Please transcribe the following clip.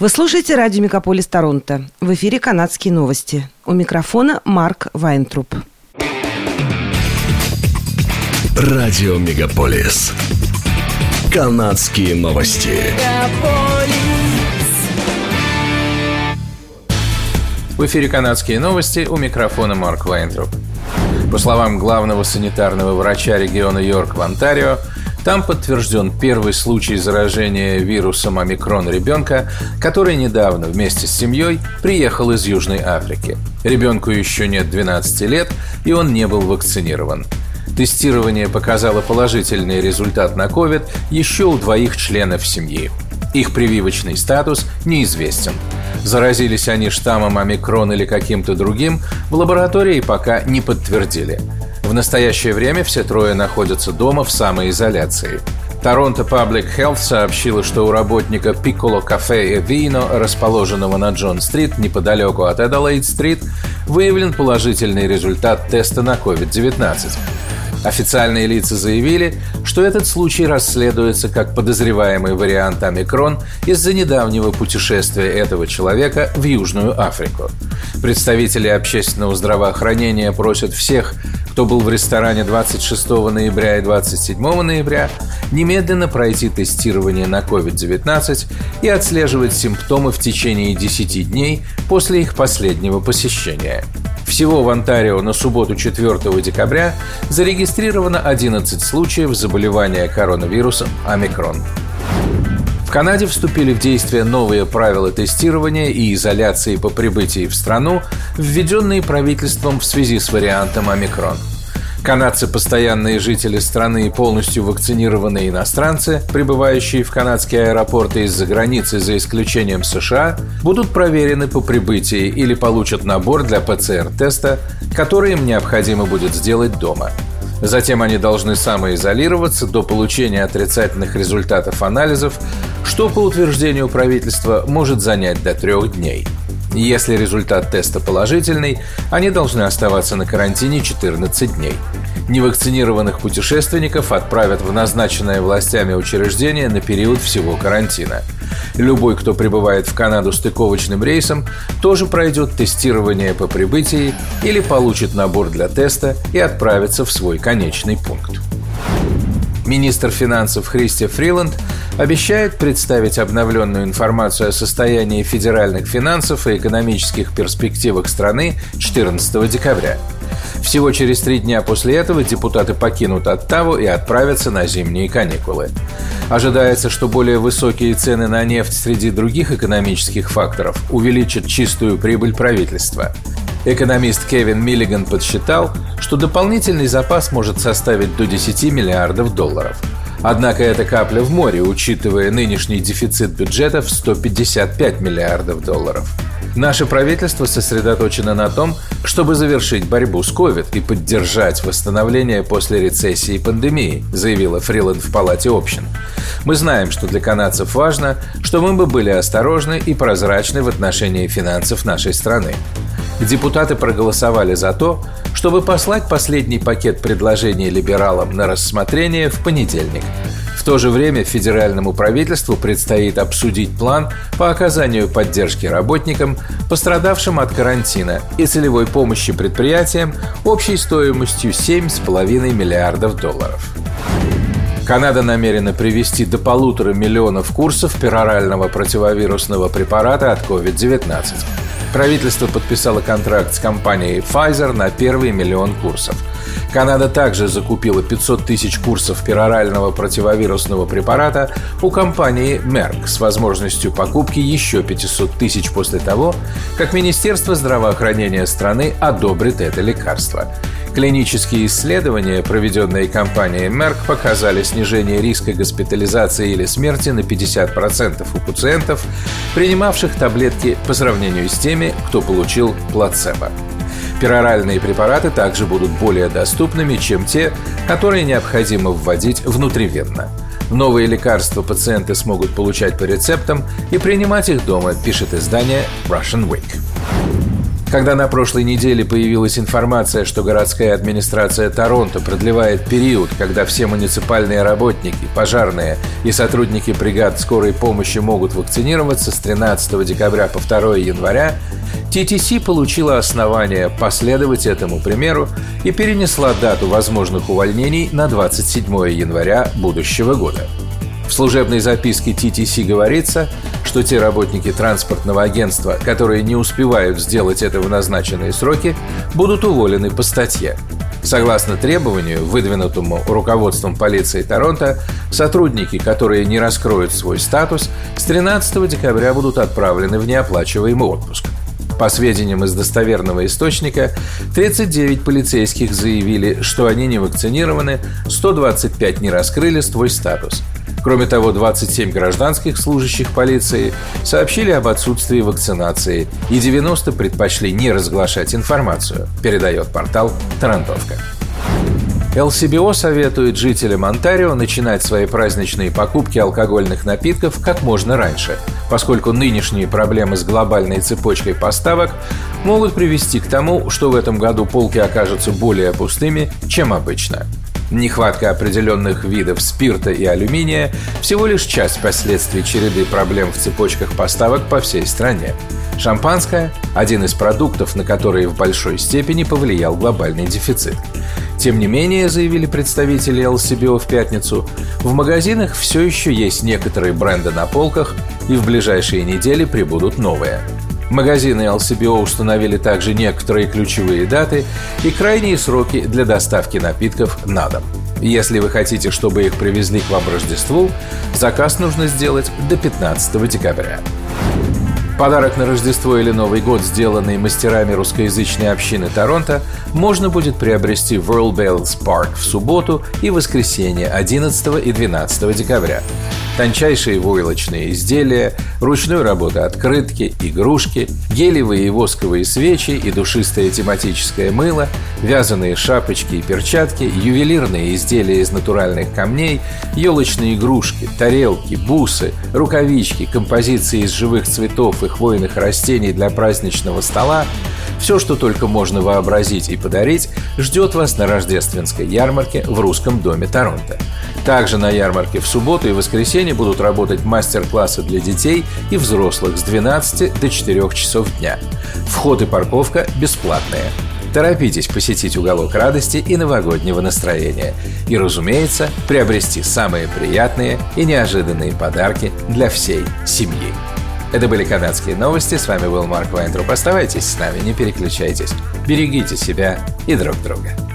Вы слушаете радио «Мегаполис Торонто». В эфире «Канадские новости». У микрофона Марк Вайнтруп. Радио «Мегаполис». «Канадские новости». В эфире «Канадские новости» у микрофона Марк Вайнтруп. По словам главного санитарного врача региона Йорк в Онтарио, там подтвержден первый случай заражения вирусом омикрон ребенка, который недавно вместе с семьей приехал из Южной Африки. Ребенку еще нет 12 лет, и он не был вакцинирован. Тестирование показало положительный результат на COVID еще у двоих членов семьи. Их прививочный статус неизвестен. Заразились они штаммом омикрон или каким-то другим, в лаборатории пока не подтвердили – в настоящее время все трое находятся дома в самоизоляции. Торонто Public Health сообщила, что у работника Piccolo Cafe e Vino, расположенного на Джон-стрит, неподалеку от Эдалейд-стрит, выявлен положительный результат теста на COVID-19. Официальные лица заявили, что этот случай расследуется как подозреваемый вариант омикрон из-за недавнего путешествия этого человека в Южную Африку. Представители общественного здравоохранения просят всех, кто был в ресторане 26 ноября и 27 ноября, немедленно пройти тестирование на COVID-19 и отслеживать симптомы в течение 10 дней после их последнего посещения. Всего в Онтарио на субботу 4 декабря зарегистрировано 11 случаев заболевания коронавирусом омикрон. В Канаде вступили в действие новые правила тестирования и изоляции по прибытии в страну, введенные правительством в связи с вариантом омикрон – Канадцы – постоянные жители страны и полностью вакцинированные иностранцы, прибывающие в канадские аэропорты из-за границы за исключением США, будут проверены по прибытии или получат набор для ПЦР-теста, который им необходимо будет сделать дома. Затем они должны самоизолироваться до получения отрицательных результатов анализов, что, по утверждению правительства, может занять до трех дней – если результат теста положительный, они должны оставаться на карантине 14 дней. Невакцинированных путешественников отправят в назначенное властями учреждение на период всего карантина. Любой, кто прибывает в Канаду стыковочным рейсом, тоже пройдет тестирование по прибытии или получит набор для теста и отправится в свой конечный пункт. Министр финансов Христи Фриланд обещает представить обновленную информацию о состоянии федеральных финансов и экономических перспективах страны 14 декабря. Всего через три дня после этого депутаты покинут Оттаву и отправятся на зимние каникулы. Ожидается, что более высокие цены на нефть среди других экономических факторов увеличат чистую прибыль правительства. Экономист Кевин Миллиган подсчитал, что дополнительный запас может составить до 10 миллиардов долларов. Однако это капля в море, учитывая нынешний дефицит бюджета в 155 миллиардов долларов. Наше правительство сосредоточено на том, чтобы завершить борьбу с COVID и поддержать восстановление после рецессии и пандемии, заявила Фриланд в Палате общин. Мы знаем, что для канадцев важно, что мы бы были осторожны и прозрачны в отношении финансов нашей страны. Депутаты проголосовали за то, чтобы послать последний пакет предложений либералам на рассмотрение в понедельник. В то же время федеральному правительству предстоит обсудить план по оказанию поддержки работникам, пострадавшим от карантина, и целевой помощи предприятиям общей стоимостью 7,5 миллиардов долларов. Канада намерена привести до полутора миллионов курсов перорального противовирусного препарата от COVID-19. Правительство подписало контракт с компанией Pfizer на первый миллион курсов. Канада также закупила 500 тысяч курсов перорального противовирусного препарата у компании Merck с возможностью покупки еще 500 тысяч после того, как Министерство здравоохранения страны одобрит это лекарство. Клинические исследования, проведенные компанией Merck, показали снижение риска госпитализации или смерти на 50% у пациентов, принимавших таблетки по сравнению с теми, кто получил плацебо. Пероральные препараты также будут более доступными, чем те, которые необходимо вводить внутривенно. Новые лекарства пациенты смогут получать по рецептам и принимать их дома, пишет издание Russian Week. Когда на прошлой неделе появилась информация, что городская администрация Торонто продлевает период, когда все муниципальные работники, пожарные и сотрудники бригад скорой помощи могут вакцинироваться с 13 декабря по 2 января, TTC получила основание последовать этому примеру и перенесла дату возможных увольнений на 27 января будущего года. В служебной записке TTC говорится, что те работники транспортного агентства, которые не успевают сделать это в назначенные сроки, будут уволены по статье. Согласно требованию, выдвинутому руководством полиции Торонто, сотрудники, которые не раскроют свой статус, с 13 декабря будут отправлены в неоплачиваемый отпуск. По сведениям из достоверного источника, 39 полицейских заявили, что они не вакцинированы, 125 не раскрыли свой статус – Кроме того, 27 гражданских служащих полиции сообщили об отсутствии вакцинации, и 90 предпочли не разглашать информацию, передает портал «Тарантовка». ЛСБО советует жителям Онтарио начинать свои праздничные покупки алкогольных напитков как можно раньше, поскольку нынешние проблемы с глобальной цепочкой поставок могут привести к тому, что в этом году полки окажутся более пустыми, чем обычно. Нехватка определенных видов спирта и алюминия – всего лишь часть последствий череды проблем в цепочках поставок по всей стране. Шампанское – один из продуктов, на которые в большой степени повлиял глобальный дефицит. Тем не менее, заявили представители LCBO в пятницу, в магазинах все еще есть некоторые бренды на полках, и в ближайшие недели прибудут новые – Магазины LCBO установили также некоторые ключевые даты и крайние сроки для доставки напитков на дом. Если вы хотите, чтобы их привезли к вам Рождеству, заказ нужно сделать до 15 декабря. Подарок на Рождество или Новый год, сделанный мастерами русскоязычной общины Торонто, можно будет приобрести в World Bells Park в субботу и воскресенье 11 и 12 декабря. Тончайшие войлочные изделия, ручной работы открытки, игрушки, гелевые и восковые свечи и душистое тематическое мыло, вязаные шапочки и перчатки, ювелирные изделия из натуральных камней, елочные игрушки, тарелки, бусы, рукавички, композиции из живых цветов и хвойных растений для праздничного стола, все, что только можно вообразить и подарить, ждет вас на рождественской ярмарке в Русском доме Торонто. Также на ярмарке в субботу и воскресенье будут работать мастер-классы для детей и взрослых с 12 до 4 часов дня. Вход и парковка бесплатные. Торопитесь посетить уголок радости и новогоднего настроения. И, разумеется, приобрести самые приятные и неожиданные подарки для всей семьи. Это были канадские новости. С вами был Марк Вайнтруп. Оставайтесь с нами, не переключайтесь. Берегите себя и друг друга.